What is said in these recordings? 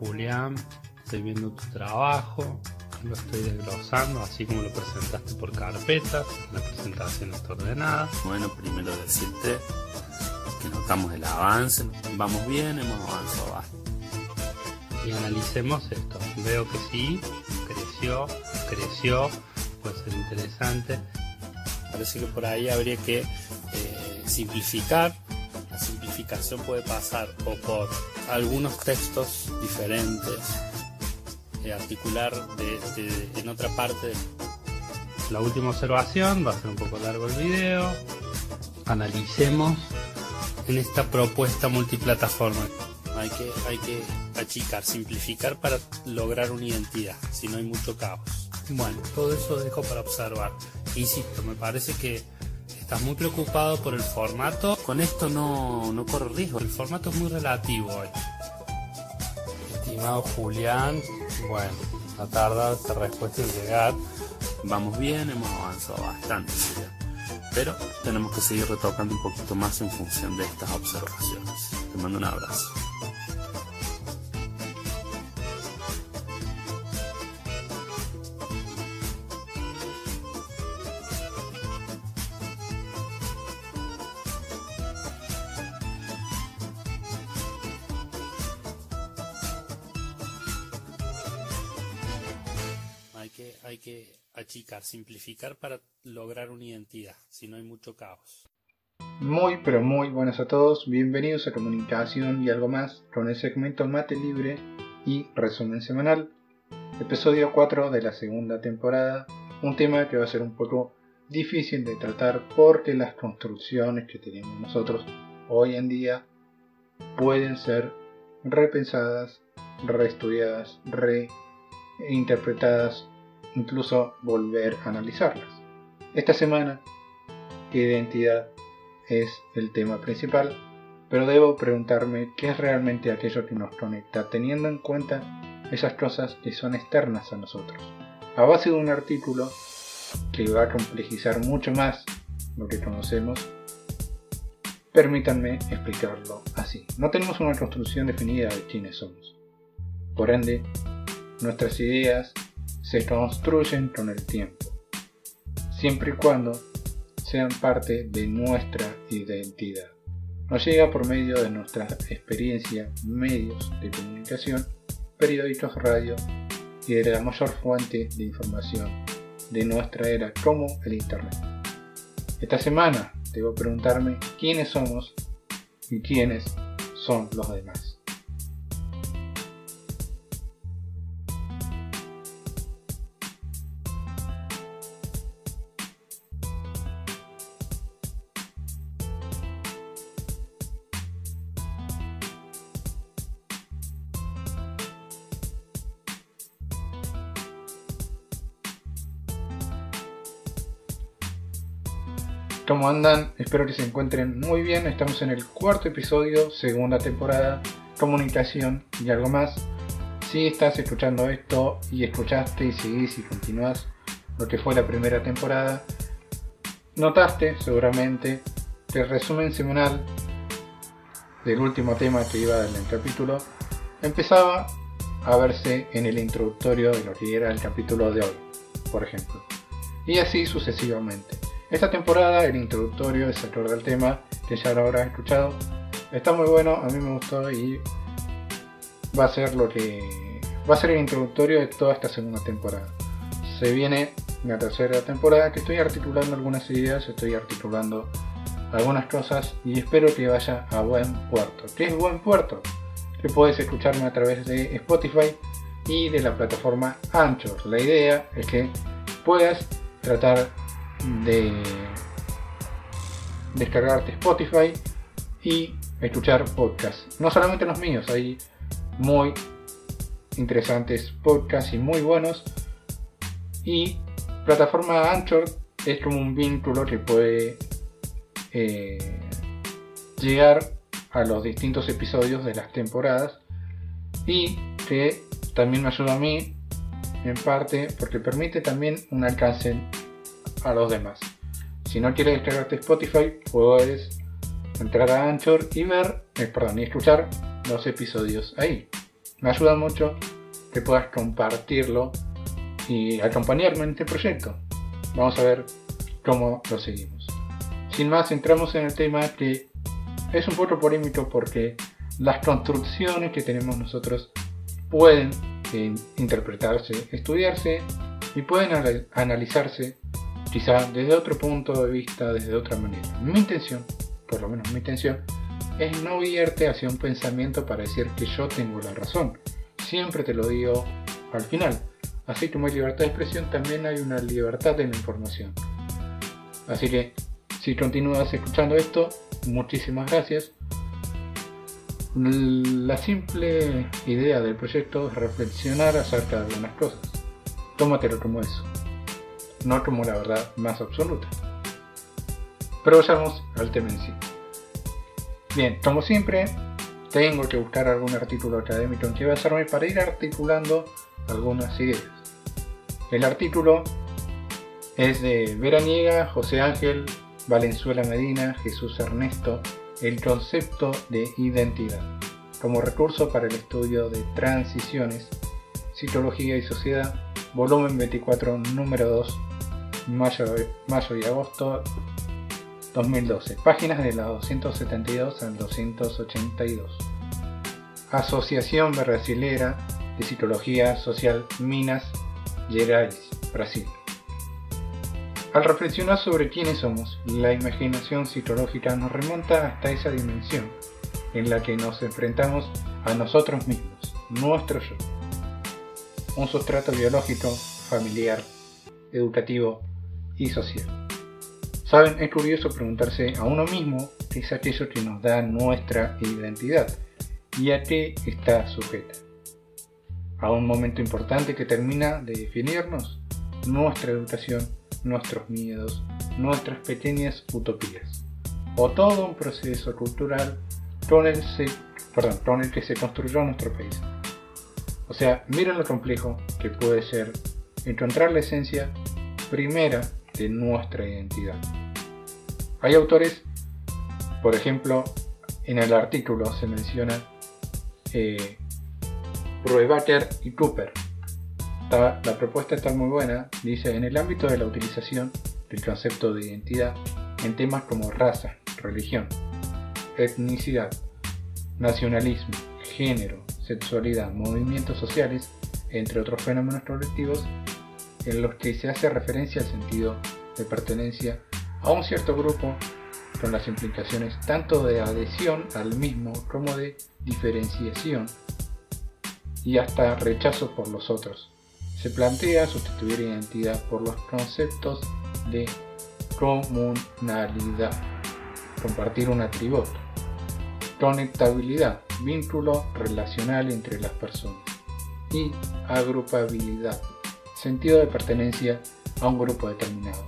Julián, estoy viendo tu trabajo, lo estoy desglosando así como lo presentaste por carpetas, la presentación está ordenada. Bueno, primero decirte que notamos el avance, vamos bien, hemos avanzado bastante. Y analicemos esto, veo que sí, creció, creció, puede ser interesante. Parece que por ahí habría que eh, simplificar. La simplificación puede pasar o por algunos textos diferentes, eh, articular en otra parte. La última observación, va a ser un poco largo el video. Analicemos en esta propuesta multiplataforma. Hay que, hay que achicar, simplificar para lograr una identidad, si no hay mucho caos. Bueno, todo eso dejo para observar. Insisto, me parece que estás muy preocupado por el formato. Con esto no, no corro riesgo. El formato es muy relativo hoy. Estimado Julián, bueno, no tarda esta respuesta en llegar. Vamos bien, hemos avanzado bastante, pero tenemos que seguir retocando un poquito más en función de estas observaciones. Te mando un abrazo. Que achicar, simplificar para lograr una identidad, si no hay mucho caos. Muy pero muy buenas a todos, bienvenidos a Comunicación y algo más con el segmento Mate Libre y resumen semanal, episodio 4 de la segunda temporada, un tema que va a ser un poco difícil de tratar porque las construcciones que tenemos nosotros hoy en día pueden ser repensadas, reestudiadas, reinterpretadas incluso volver a analizarlas. Esta semana, identidad es el tema principal, pero debo preguntarme qué es realmente aquello que nos conecta, teniendo en cuenta esas cosas que son externas a nosotros. A base de un artículo que va a complejizar mucho más lo que conocemos, permítanme explicarlo así. No tenemos una construcción definida de quiénes somos. Por ende, nuestras ideas se construyen con el tiempo, siempre y cuando sean parte de nuestra identidad. Nos llega por medio de nuestra experiencia, medios de comunicación, periódicos, radio y de la mayor fuente de información de nuestra era como el Internet. Esta semana debo preguntarme quiénes somos y quiénes son los demás. ¿Cómo andan? Espero que se encuentren muy bien. Estamos en el cuarto episodio, segunda temporada, comunicación y algo más. Si estás escuchando esto y escuchaste y seguís y continúas lo que fue la primera temporada, notaste seguramente el resumen semanal del último tema que iba en el capítulo empezaba a verse en el introductorio de lo que era el capítulo de hoy, por ejemplo. Y así sucesivamente. Esta temporada, el introductorio es acorde al tema, que ya lo habrás escuchado. Está muy bueno, a mí me gustó y va a ser lo que. va a ser el introductorio de toda esta segunda temporada. Se viene la tercera temporada que estoy articulando algunas ideas, estoy articulando algunas cosas y espero que vaya a buen puerto. ¿Qué es buen puerto? Que puedes escucharme a través de Spotify y de la plataforma Anchor. La idea es que puedas tratar de descargarte Spotify y escuchar podcasts. No solamente los míos, hay muy interesantes podcasts y muy buenos. Y plataforma Anchor es como un vínculo que puede eh, llegar a los distintos episodios de las temporadas y que también me ayuda a mí en parte porque permite también un alcance a los demás. Si no quieres descargarte Spotify, puedes entrar a Anchor y ver, eh, perdón, y escuchar los episodios ahí. me ayuda mucho que puedas compartirlo y acompañarme en este proyecto. Vamos a ver cómo lo seguimos. Sin más, entramos en el tema que es un poco polémico porque las construcciones que tenemos nosotros pueden interpretarse, estudiarse y pueden analizarse quizá desde otro punto de vista, desde otra manera. Mi intención, por lo menos mi intención, es no guiarte hacia un pensamiento para decir que yo tengo la razón. Siempre te lo digo al final. Así como hay libertad de expresión, también hay una libertad de la información. Así que, si continúas escuchando esto, muchísimas gracias. La simple idea del proyecto es reflexionar acerca de algunas cosas. Tómatelo como eso, no como la verdad más absoluta. Pero vayamos al tema en sí. Bien, como siempre, tengo que buscar algún artículo académico en que basarme para ir articulando algunas ideas. El artículo es de Veraniega, José Ángel, Valenzuela Medina, Jesús Ernesto, el concepto de identidad, como recurso para el estudio de transiciones, psicología y sociedad, volumen 24, número 2, mayo, mayo y agosto 2012, páginas de la 272 al 282. Asociación Brasilera de Psicología Social Minas Gerais, Brasil. Al reflexionar sobre quiénes somos, la imaginación psicológica nos remonta hasta esa dimensión en la que nos enfrentamos a nosotros mismos, nuestro yo. Un sustrato biológico, familiar, educativo y social. Saben, es curioso preguntarse a uno mismo qué es aquello que nos da nuestra identidad y a qué está sujeta. A un momento importante que termina de definirnos, nuestra educación nuestros miedos, nuestras pequeñas utopías, o todo un proceso cultural con el, con el que se construyó nuestro país. O sea, miren lo complejo que puede ser encontrar la esencia primera de nuestra identidad. Hay autores, por ejemplo, en el artículo se menciona eh, y Cooper, la propuesta está muy buena, dice, en el ámbito de la utilización del concepto de identidad en temas como raza, religión, etnicidad, nacionalismo, género, sexualidad, movimientos sociales, entre otros fenómenos colectivos, en los que se hace referencia al sentido de pertenencia a un cierto grupo con las implicaciones tanto de adhesión al mismo como de diferenciación y hasta rechazo por los otros. Se plantea sustituir identidad por los conceptos de comunalidad, compartir un atributo, conectabilidad, vínculo relacional entre las personas y agrupabilidad, sentido de pertenencia a un grupo determinado.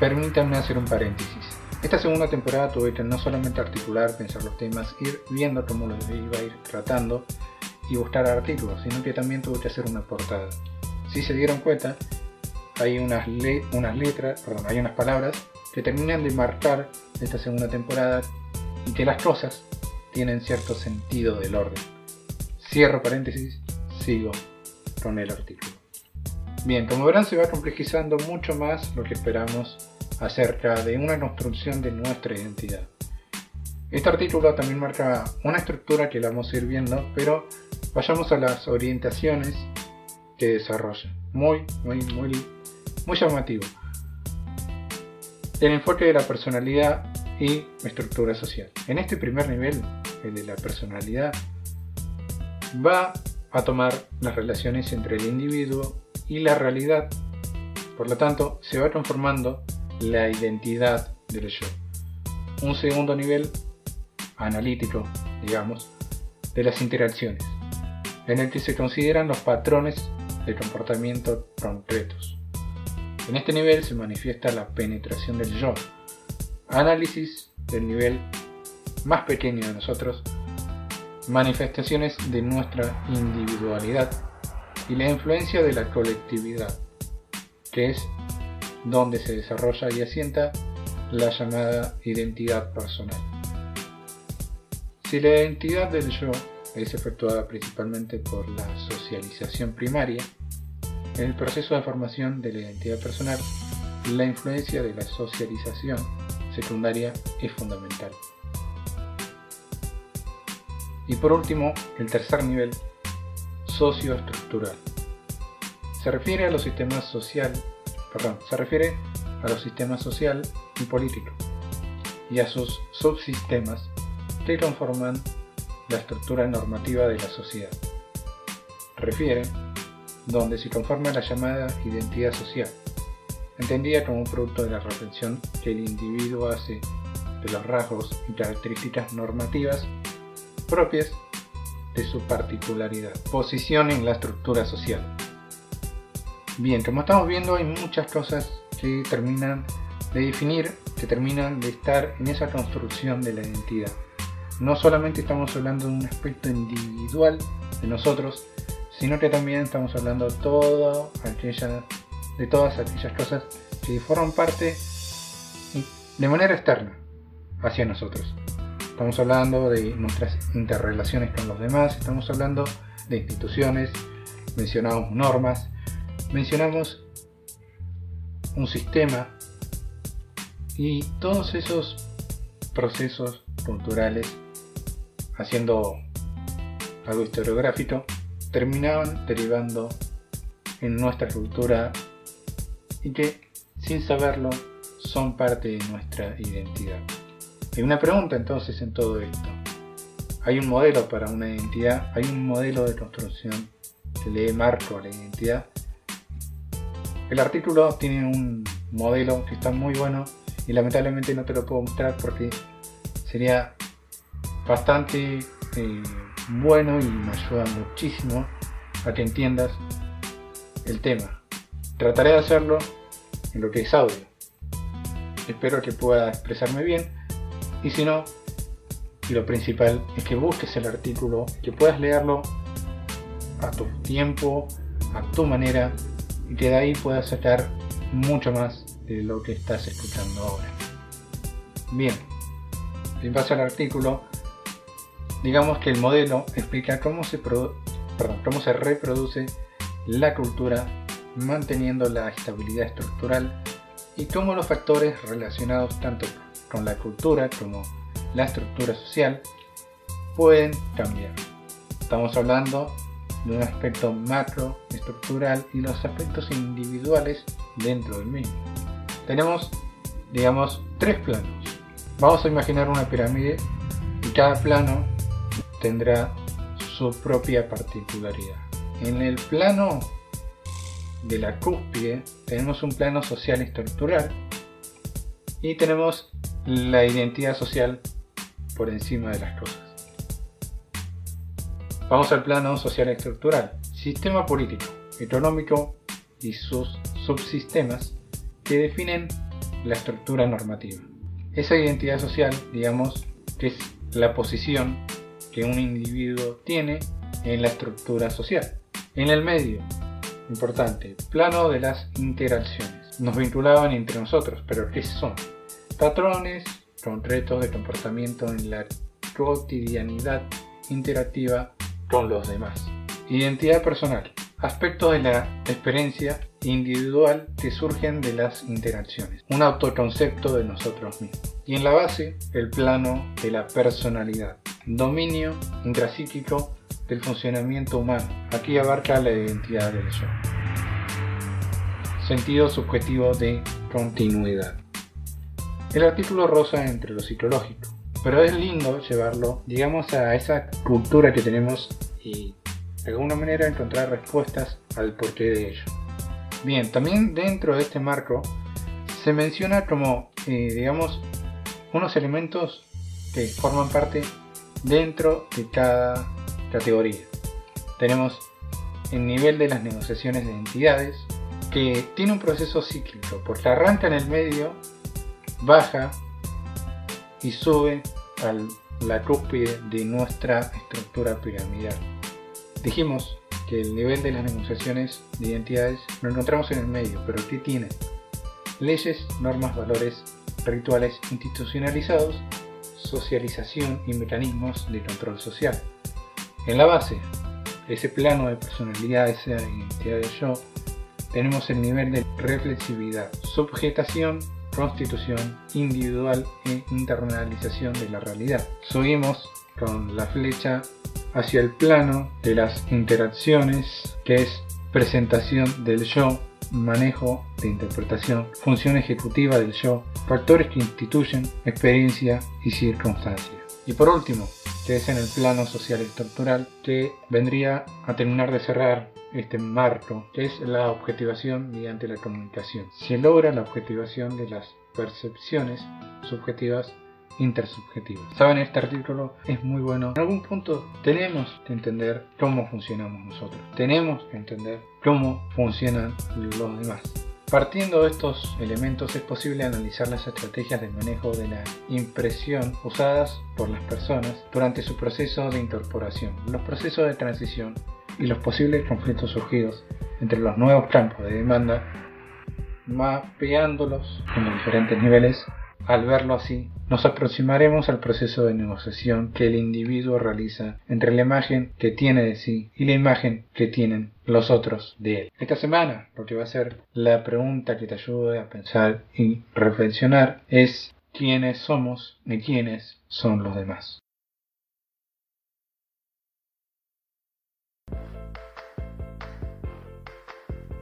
Permítanme hacer un paréntesis. Esta segunda temporada tuve que no solamente articular, pensar los temas, ir viendo cómo los iba a ir tratando, y buscar artículos, sino que también tuve que hacer una portada. Si se dieron cuenta, hay unas, unas letras, perdón, hay unas palabras que terminan de marcar esta segunda temporada y que las cosas tienen cierto sentido del orden. Cierro paréntesis, sigo con el artículo. Bien, como verán se va complejizando mucho más lo que esperamos acerca de una construcción de nuestra identidad. Este artículo también marca una estructura que la vamos a ir viendo, pero Vayamos a las orientaciones que desarrolla. Muy, muy, muy, muy llamativo. El enfoque de la personalidad y estructura social. En este primer nivel, el de la personalidad, va a tomar las relaciones entre el individuo y la realidad. Por lo tanto, se va conformando la identidad del yo. Un segundo nivel analítico, digamos, de las interacciones en el que se consideran los patrones de comportamiento concretos. En este nivel se manifiesta la penetración del yo, análisis del nivel más pequeño de nosotros, manifestaciones de nuestra individualidad y la influencia de la colectividad, que es donde se desarrolla y asienta la llamada identidad personal. Si la identidad del yo es efectuada principalmente por la socialización primaria. En el proceso de formación de la identidad personal, la influencia de la socialización secundaria es fundamental. Y por último, el tercer nivel, socioestructural. Se refiere a los sistemas social, perdón, se refiere a los sistemas social y político y a sus subsistemas que conforman la estructura normativa de la sociedad. Refiere donde se conforma la llamada identidad social, entendida como un producto de la reflexión que el individuo hace de los rasgos y características normativas propias de su particularidad, posición en la estructura social. Bien, como estamos viendo hay muchas cosas que terminan de definir, que terminan de estar en esa construcción de la identidad. No solamente estamos hablando de un aspecto individual de nosotros, sino que también estamos hablando todo aquella, de todas aquellas cosas que forman parte de manera externa hacia nosotros. Estamos hablando de nuestras interrelaciones con los demás, estamos hablando de instituciones, mencionamos normas, mencionamos un sistema y todos esos procesos culturales, haciendo algo historiográfico, terminaban derivando en nuestra cultura y que, sin saberlo, son parte de nuestra identidad. Hay una pregunta entonces en todo esto. Hay un modelo para una identidad, hay un modelo de construcción que le marco a la identidad. El artículo tiene un modelo que está muy bueno y lamentablemente no te lo puedo mostrar porque sería bastante eh, bueno y me ayuda muchísimo a que entiendas el tema. Trataré de hacerlo en lo que es audio. Espero que pueda expresarme bien y si no, lo principal es que busques el artículo, que puedas leerlo a tu tiempo, a tu manera y que de ahí puedas sacar mucho más de lo que estás escuchando ahora. Bien, en base al artículo, digamos que el modelo explica cómo se, cómo se reproduce la cultura manteniendo la estabilidad estructural y cómo los factores relacionados tanto con la cultura como la estructura social pueden cambiar. Estamos hablando de un aspecto macro estructural y los aspectos individuales dentro del mismo. Tenemos, digamos, tres planos. Vamos a imaginar una pirámide y cada plano tendrá su propia particularidad. En el plano de la cúspide tenemos un plano social estructural y tenemos la identidad social por encima de las cosas. Vamos al plano social estructural, sistema político, económico y sus subsistemas que definen la estructura normativa. Esa identidad social, digamos, es la posición que un individuo tiene en la estructura social. En el medio, importante, plano de las interacciones. Nos vinculaban entre nosotros, pero ¿qué son? Patrones concretos de comportamiento en la cotidianidad interactiva con los demás. Identidad personal. Aspectos de la experiencia individual que surgen de las interacciones. Un autoconcepto de nosotros mismos. Y en la base, el plano de la personalidad dominio intrapsíquico del funcionamiento humano. Aquí abarca la identidad del yo. Sentido subjetivo de continuidad. El artículo rosa entre lo psicológico, pero es lindo llevarlo, digamos, a esa cultura que tenemos y de alguna manera encontrar respuestas al porqué de ello. Bien, también dentro de este marco se menciona como, eh, digamos, unos elementos que forman parte dentro de cada categoría. Tenemos el nivel de las negociaciones de entidades, que tiene un proceso cíclico, porque arranca en el medio, baja y sube a la cúspide de nuestra estructura piramidal. Dijimos que el nivel de las negociaciones de identidades lo encontramos en el medio, pero ¿qué tiene? Leyes, normas, valores, rituales institucionalizados socialización y mecanismos de control social. En la base, ese plano de personalidad, esa identidad de yo, tenemos el nivel de reflexividad, subjetación, constitución individual e internalización de la realidad. Subimos con la flecha hacia el plano de las interacciones, que es presentación del yo, manejo de interpretación, función ejecutiva del yo, factores que instituyen experiencia y circunstancia. Y por último, que es en el plano social estructural, que vendría a terminar de cerrar este marco, es la objetivación mediante la comunicación. Se logra la objetivación de las percepciones subjetivas intersubjetivas. Saben, este artículo es muy bueno. En algún punto tenemos que entender cómo funcionamos nosotros. Tenemos que entender cómo funcionan los demás. Partiendo de estos elementos es posible analizar las estrategias de manejo de la impresión usadas por las personas durante su proceso de incorporación, los procesos de transición y los posibles conflictos surgidos entre los nuevos campos de demanda, mapeándolos en los diferentes niveles. Al verlo así, nos aproximaremos al proceso de negociación que el individuo realiza entre la imagen que tiene de sí y la imagen que tienen los otros de él. Esta semana lo que va a ser la pregunta que te ayude a pensar y reflexionar es quiénes somos y quiénes son los demás.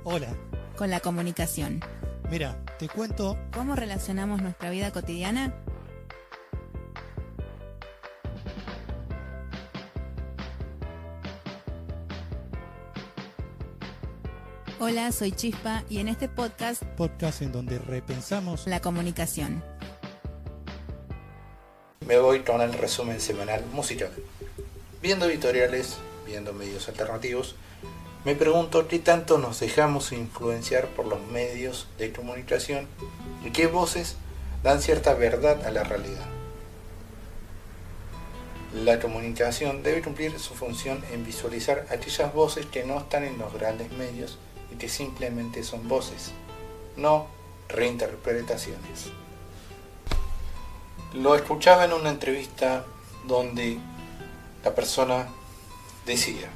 Hola. Con la comunicación. Mira, te cuento. ¿Cómo relacionamos nuestra vida cotidiana Hola, soy Chispa y en este podcast, podcast en donde repensamos la comunicación. Me voy con el resumen semanal musical. Viendo editoriales, viendo medios alternativos, me pregunto qué tanto nos dejamos influenciar por los medios de comunicación y qué voces dan cierta verdad a la realidad. La comunicación debe cumplir su función en visualizar aquellas voces que no están en los grandes medios y que simplemente son voces, no reinterpretaciones. Lo escuchaba en una entrevista donde la persona decía,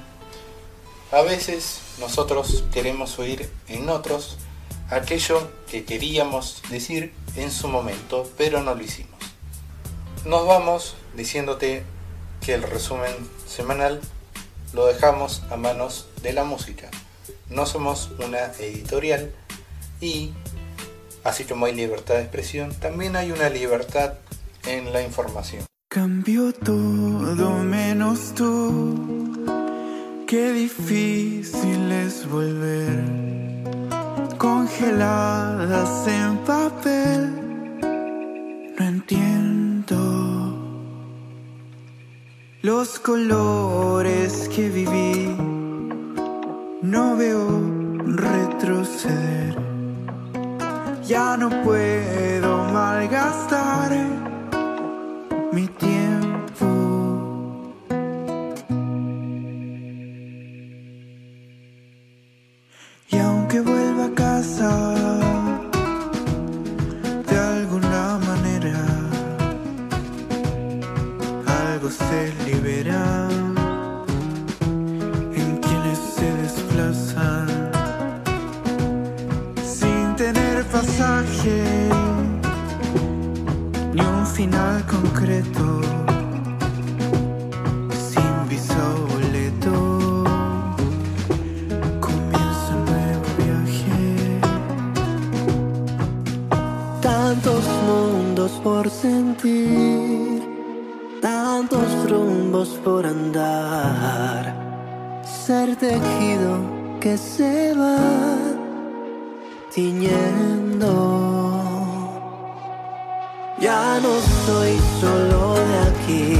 a veces nosotros queremos oír en otros aquello que queríamos decir en su momento, pero no lo hicimos. Nos vamos diciéndote que el resumen semanal lo dejamos a manos de la música no somos una editorial y así como hay libertad de expresión, también hay una libertad en la información. Cambió todo menos tú, qué difícil es volver, congeladas en papel, no entiendo los colores que viví no veo retroceder. Ya no puedo malgastar mi tiempo. Por sentir, tantos rumbos por andar, ser tejido que se va tiñendo. Ya no soy solo de aquí,